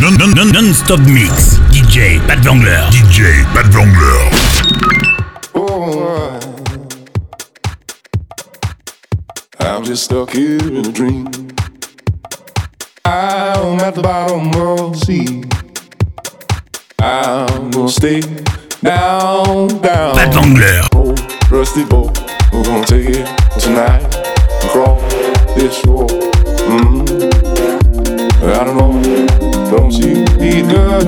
Non-stop mix. DJ Pat Wangler. DJ Pat Wangler. Oh, I'm just stuck here in a dream. I'm at the bottom of the sea. I'm gonna stay down, down. Pat Wangler. Oh, rusty boat, we're gonna take it tonight. and Cross this shore. Mm. I don't know, don't you be good,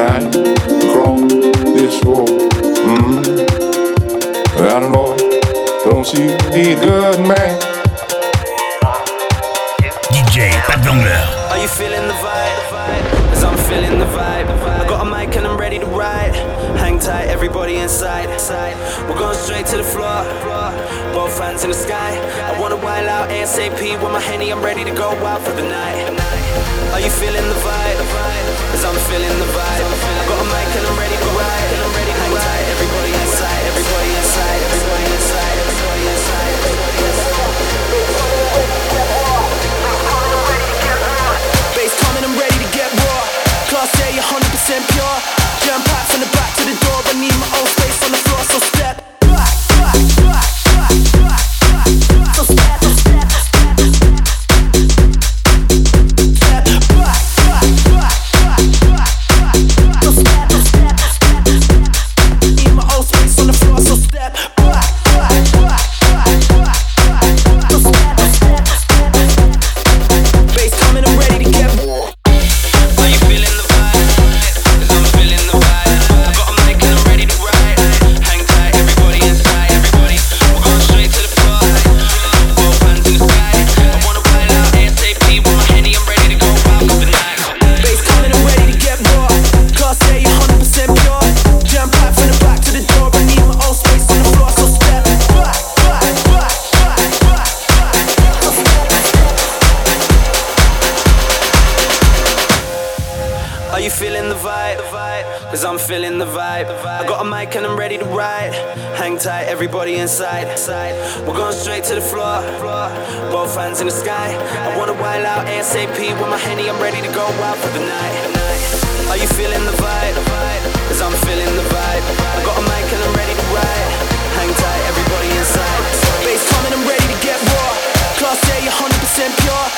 it tonight. This shore. Mm. I don't know, don't you be good, man? DJ Pat Wangler. Are you feeling the vibe? As I'm feeling the vibe. I got a mic and I'm ready to ride. Hang tight, everybody inside. We're going straight to the floor. Both hands in the sky. I wanna wild out ASAP with my henny. I'm ready to go out for the night. Are you feeling the vibe? As I'm feeling the 100% pure. Everybody inside. We're going straight to the floor. Both hands in the sky. I wanna wild out ASAP with my henny. I'm ready to go out for the night. Are you feeling the vibe? Cause I'm feeling the vibe. I got a mic and I'm ready to ride. Hang tight, everybody inside. Bass coming, I'm ready to get raw. Class A, 100% pure.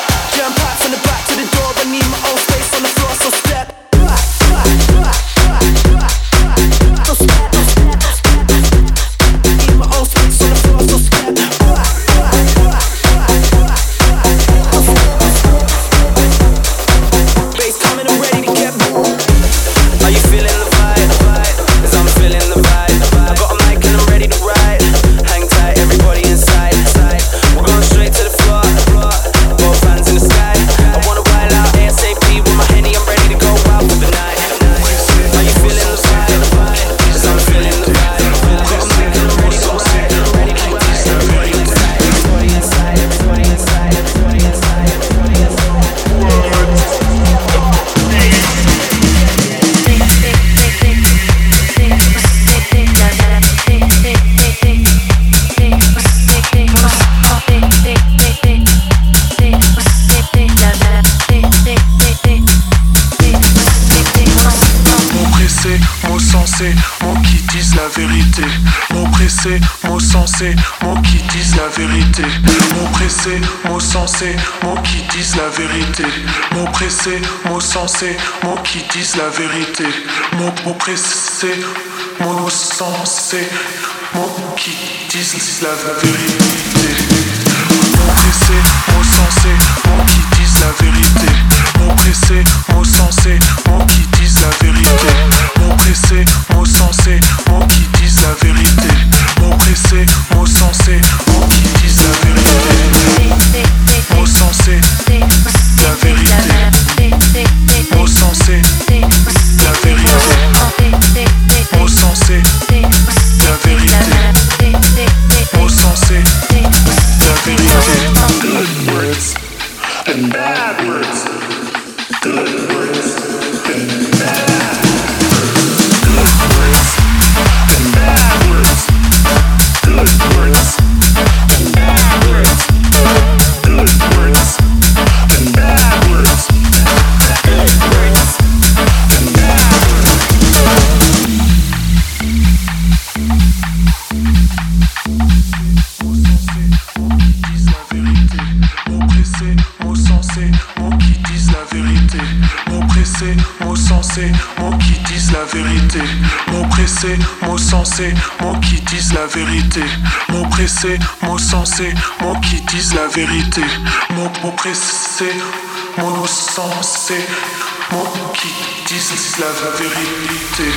sensé, qui disent la vérité. Mon pressé, mot sensé, mon qui disent la vérité. Mon pressé, mot sensé, mon qui disent la vérité. Mon pressé, mot sensé, mon qui disent la vérité. Mon, mon pressé, mot sensé, mon qui disent la vérité. Mon pressé, mot sensé, mon qui la vérité. Mon pressé, sensé, mots qui disent la vérité. Mon pressé, sensé, mots qui disent la vérité. Mon pressé, sensé, mots qui disent la vérité. Sensé, la vérité. Sensé, la vérité. Sensé, la vérité. Sensé, la vérité. Good words. And bad words. Good words sensé, qui disent la vérité. Mon pressé, mon sensé, mon qui disent la vérité. Mon, pressé, mon sensé, mon qui disent la vérité.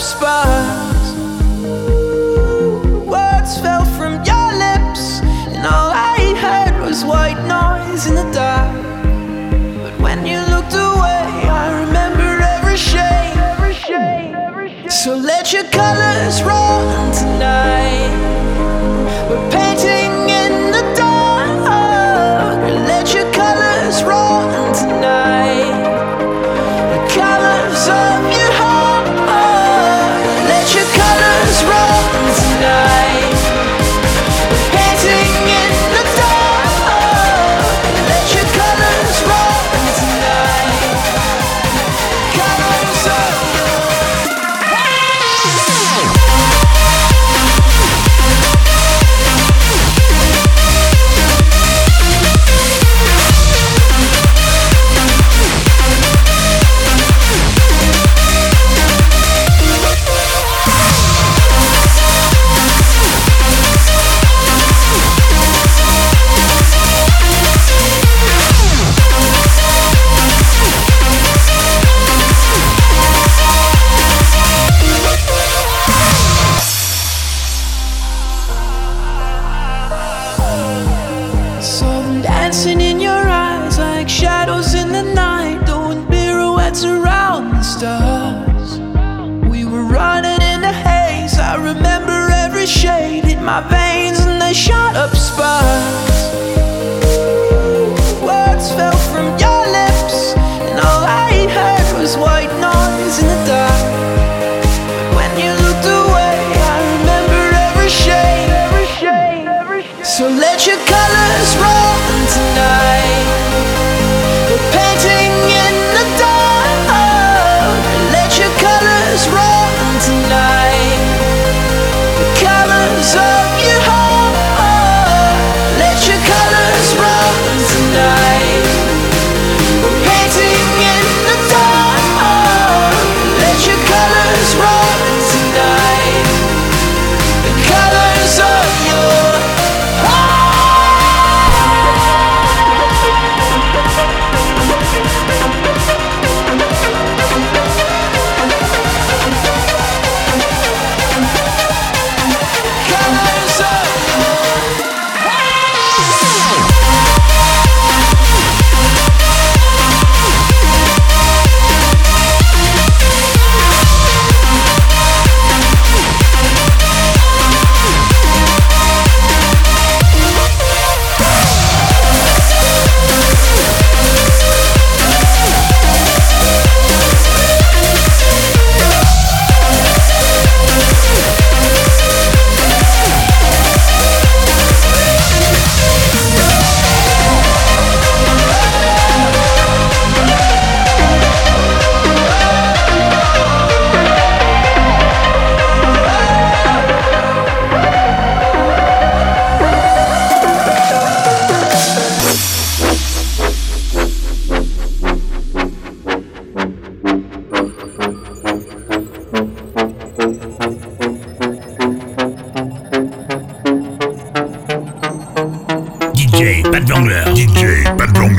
Sparks. Words fell from your lips, and all I heard was white noise in the dark. But when you looked away, I remember every shade. So let your colors DJ, pas de jongleur. DJ, pas de jongleur.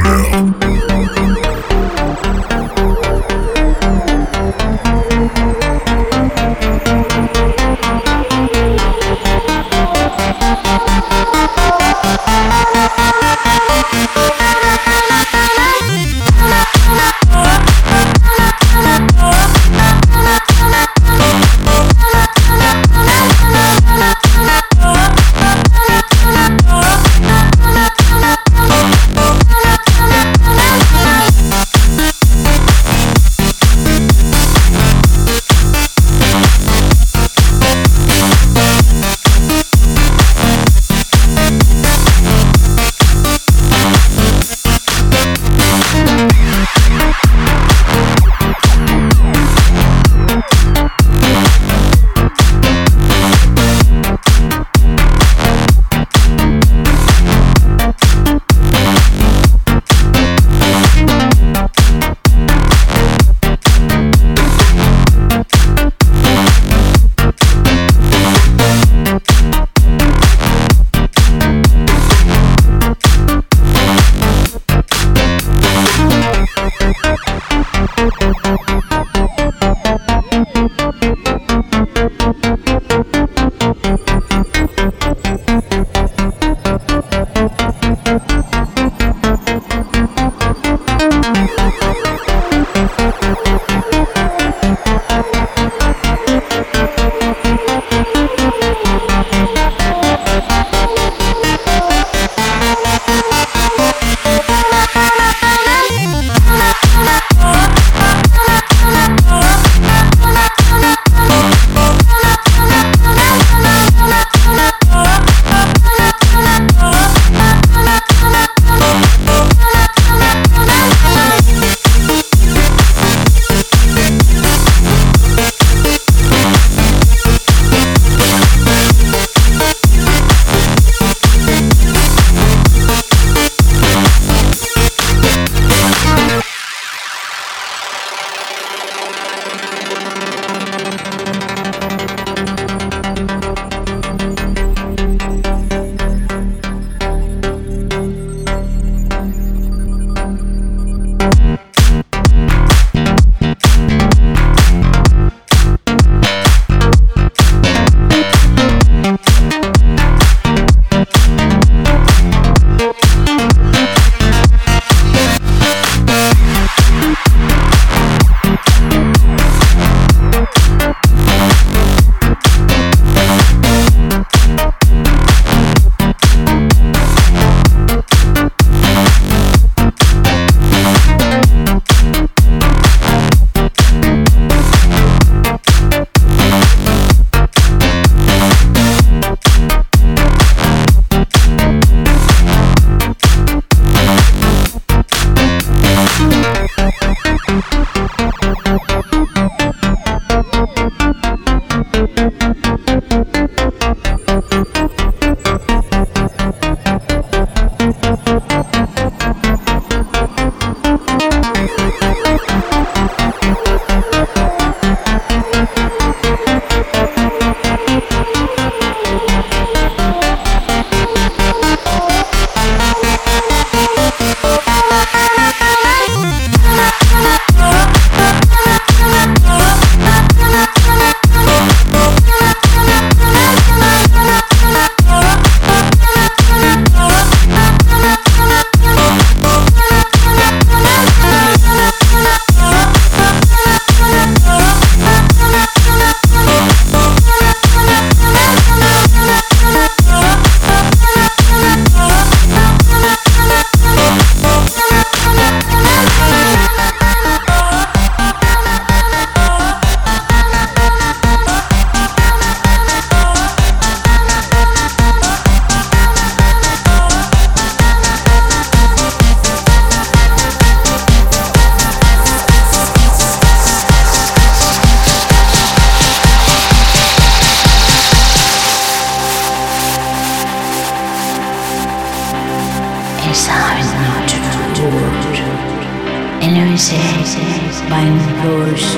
Mind the course,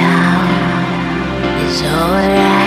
all. It's alright.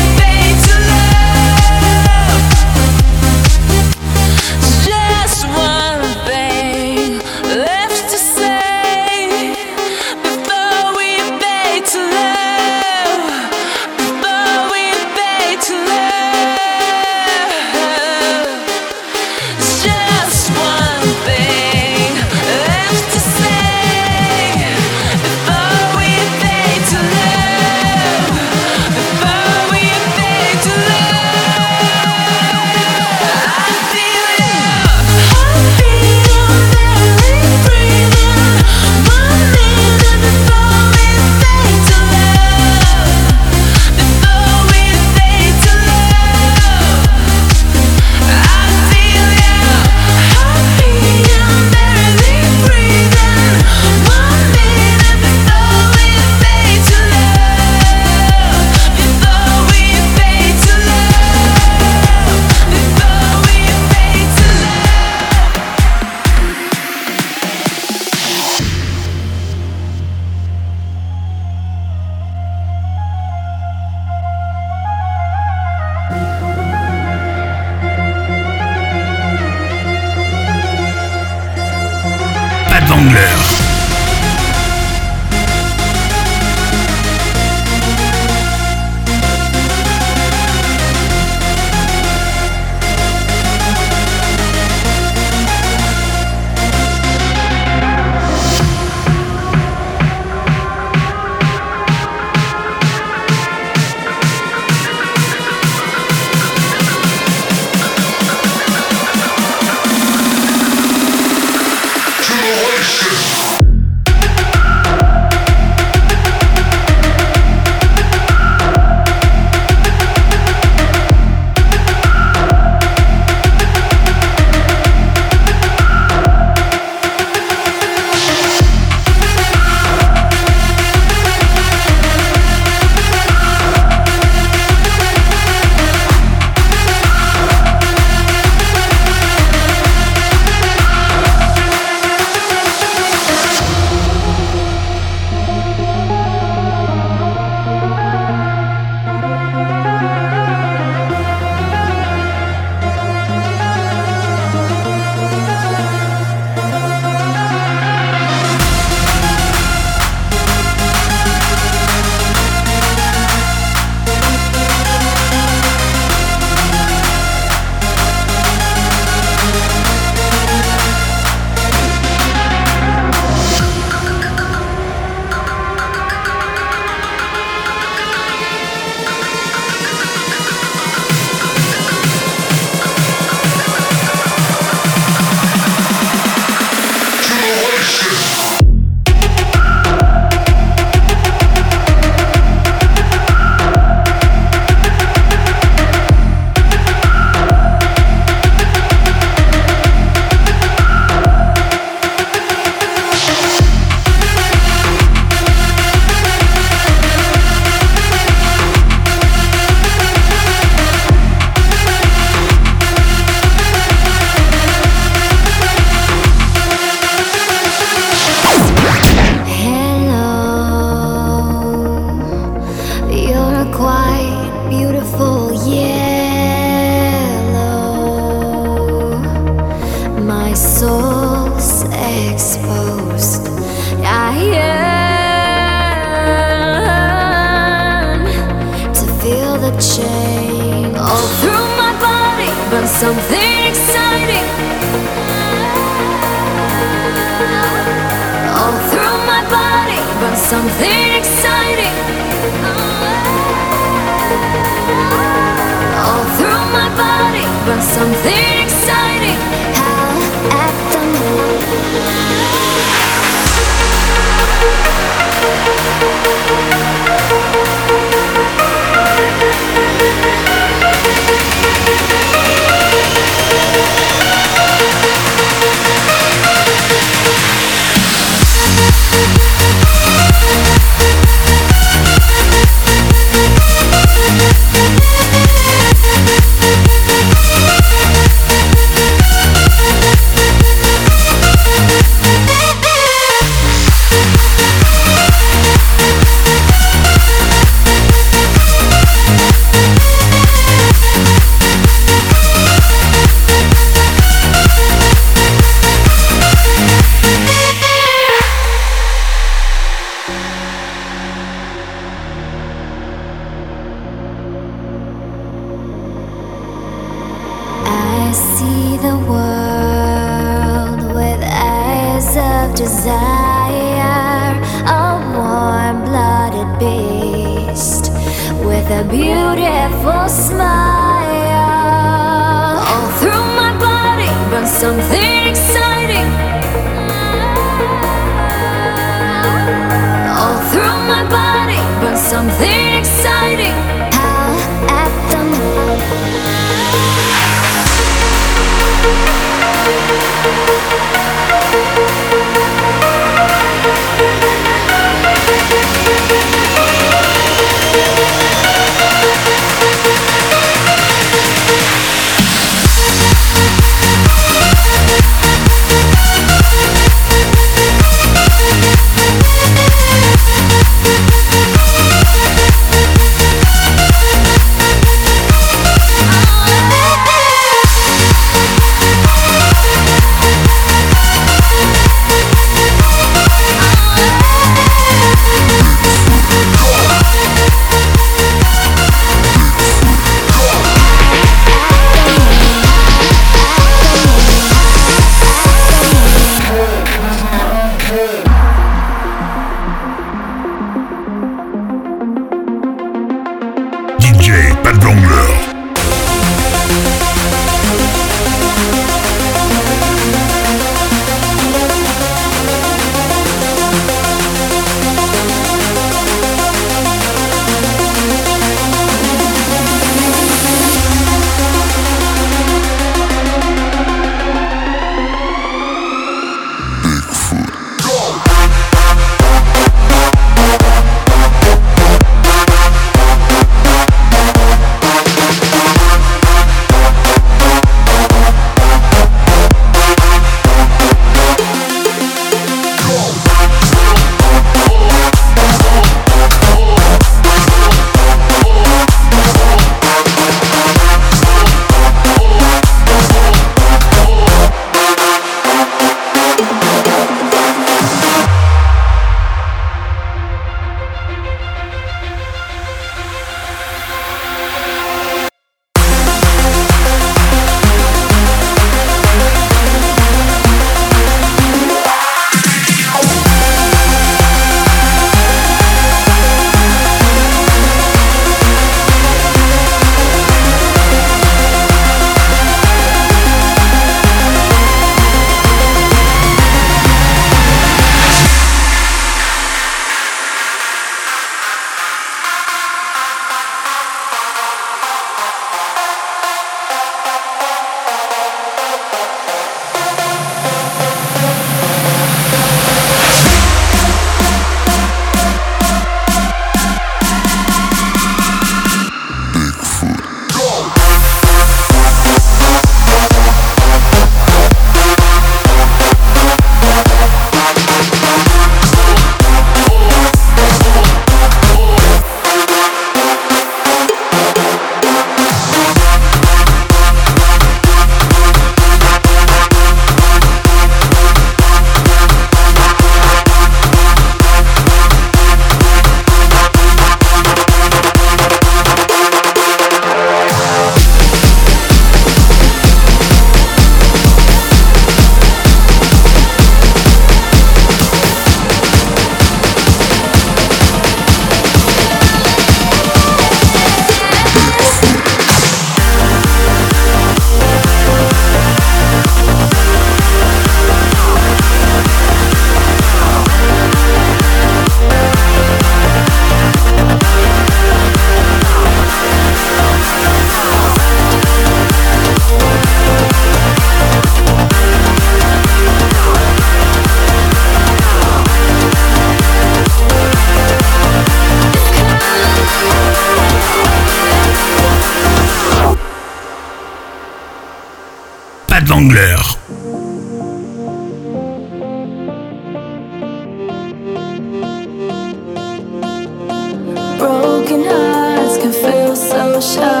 broken hearts can feel so sharp.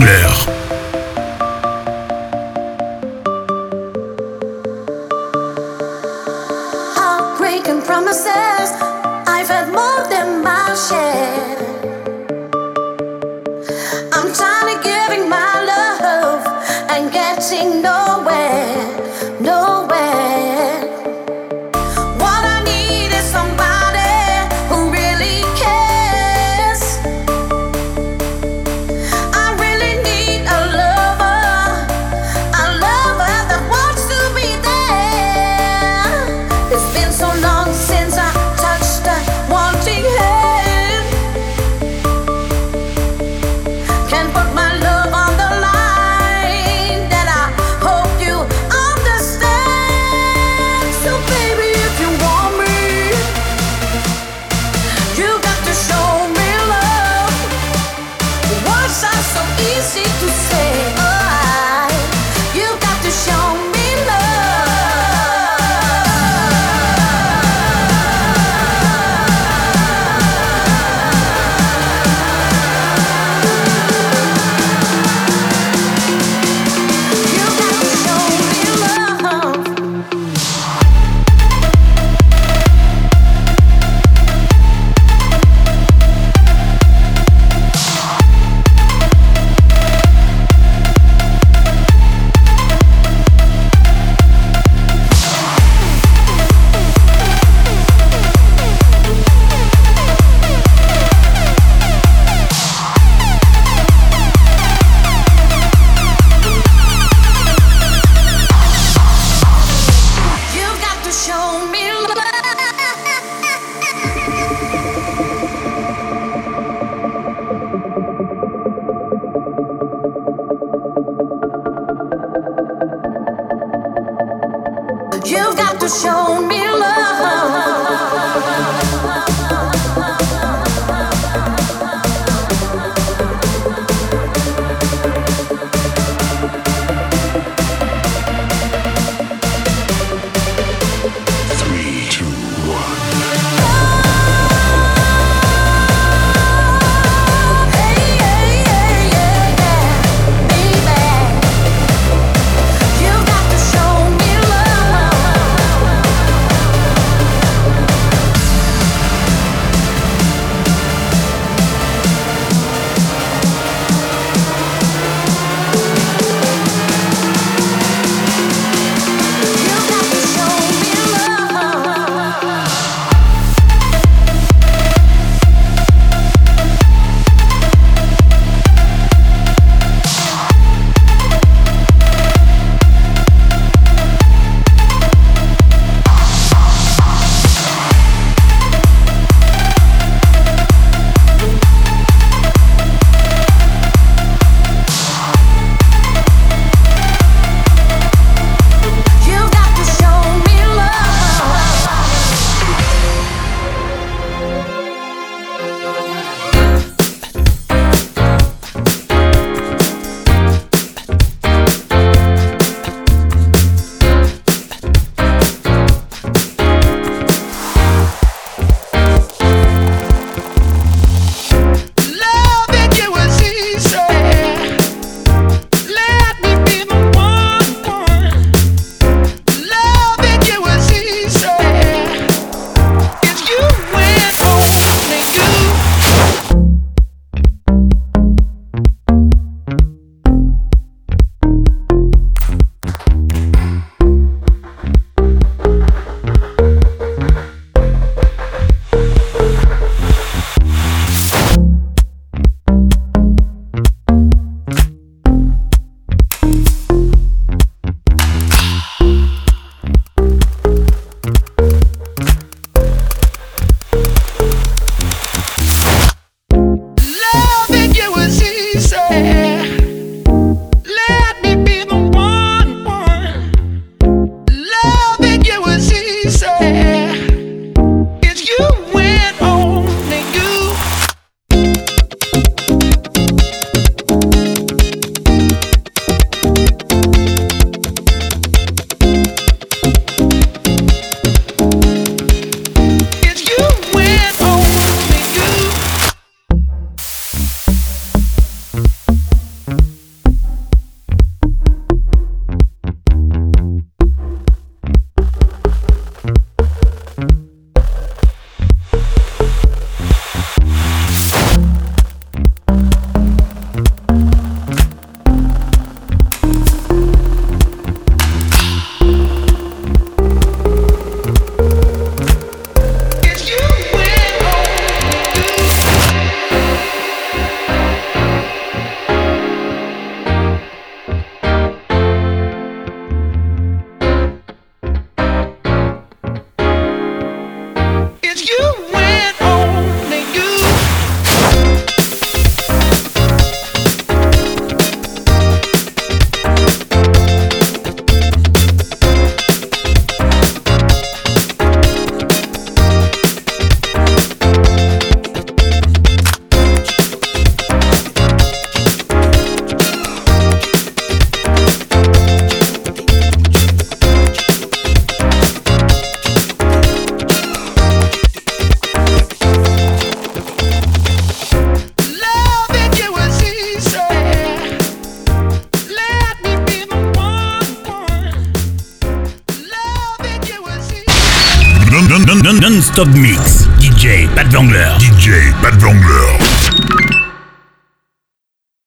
Pat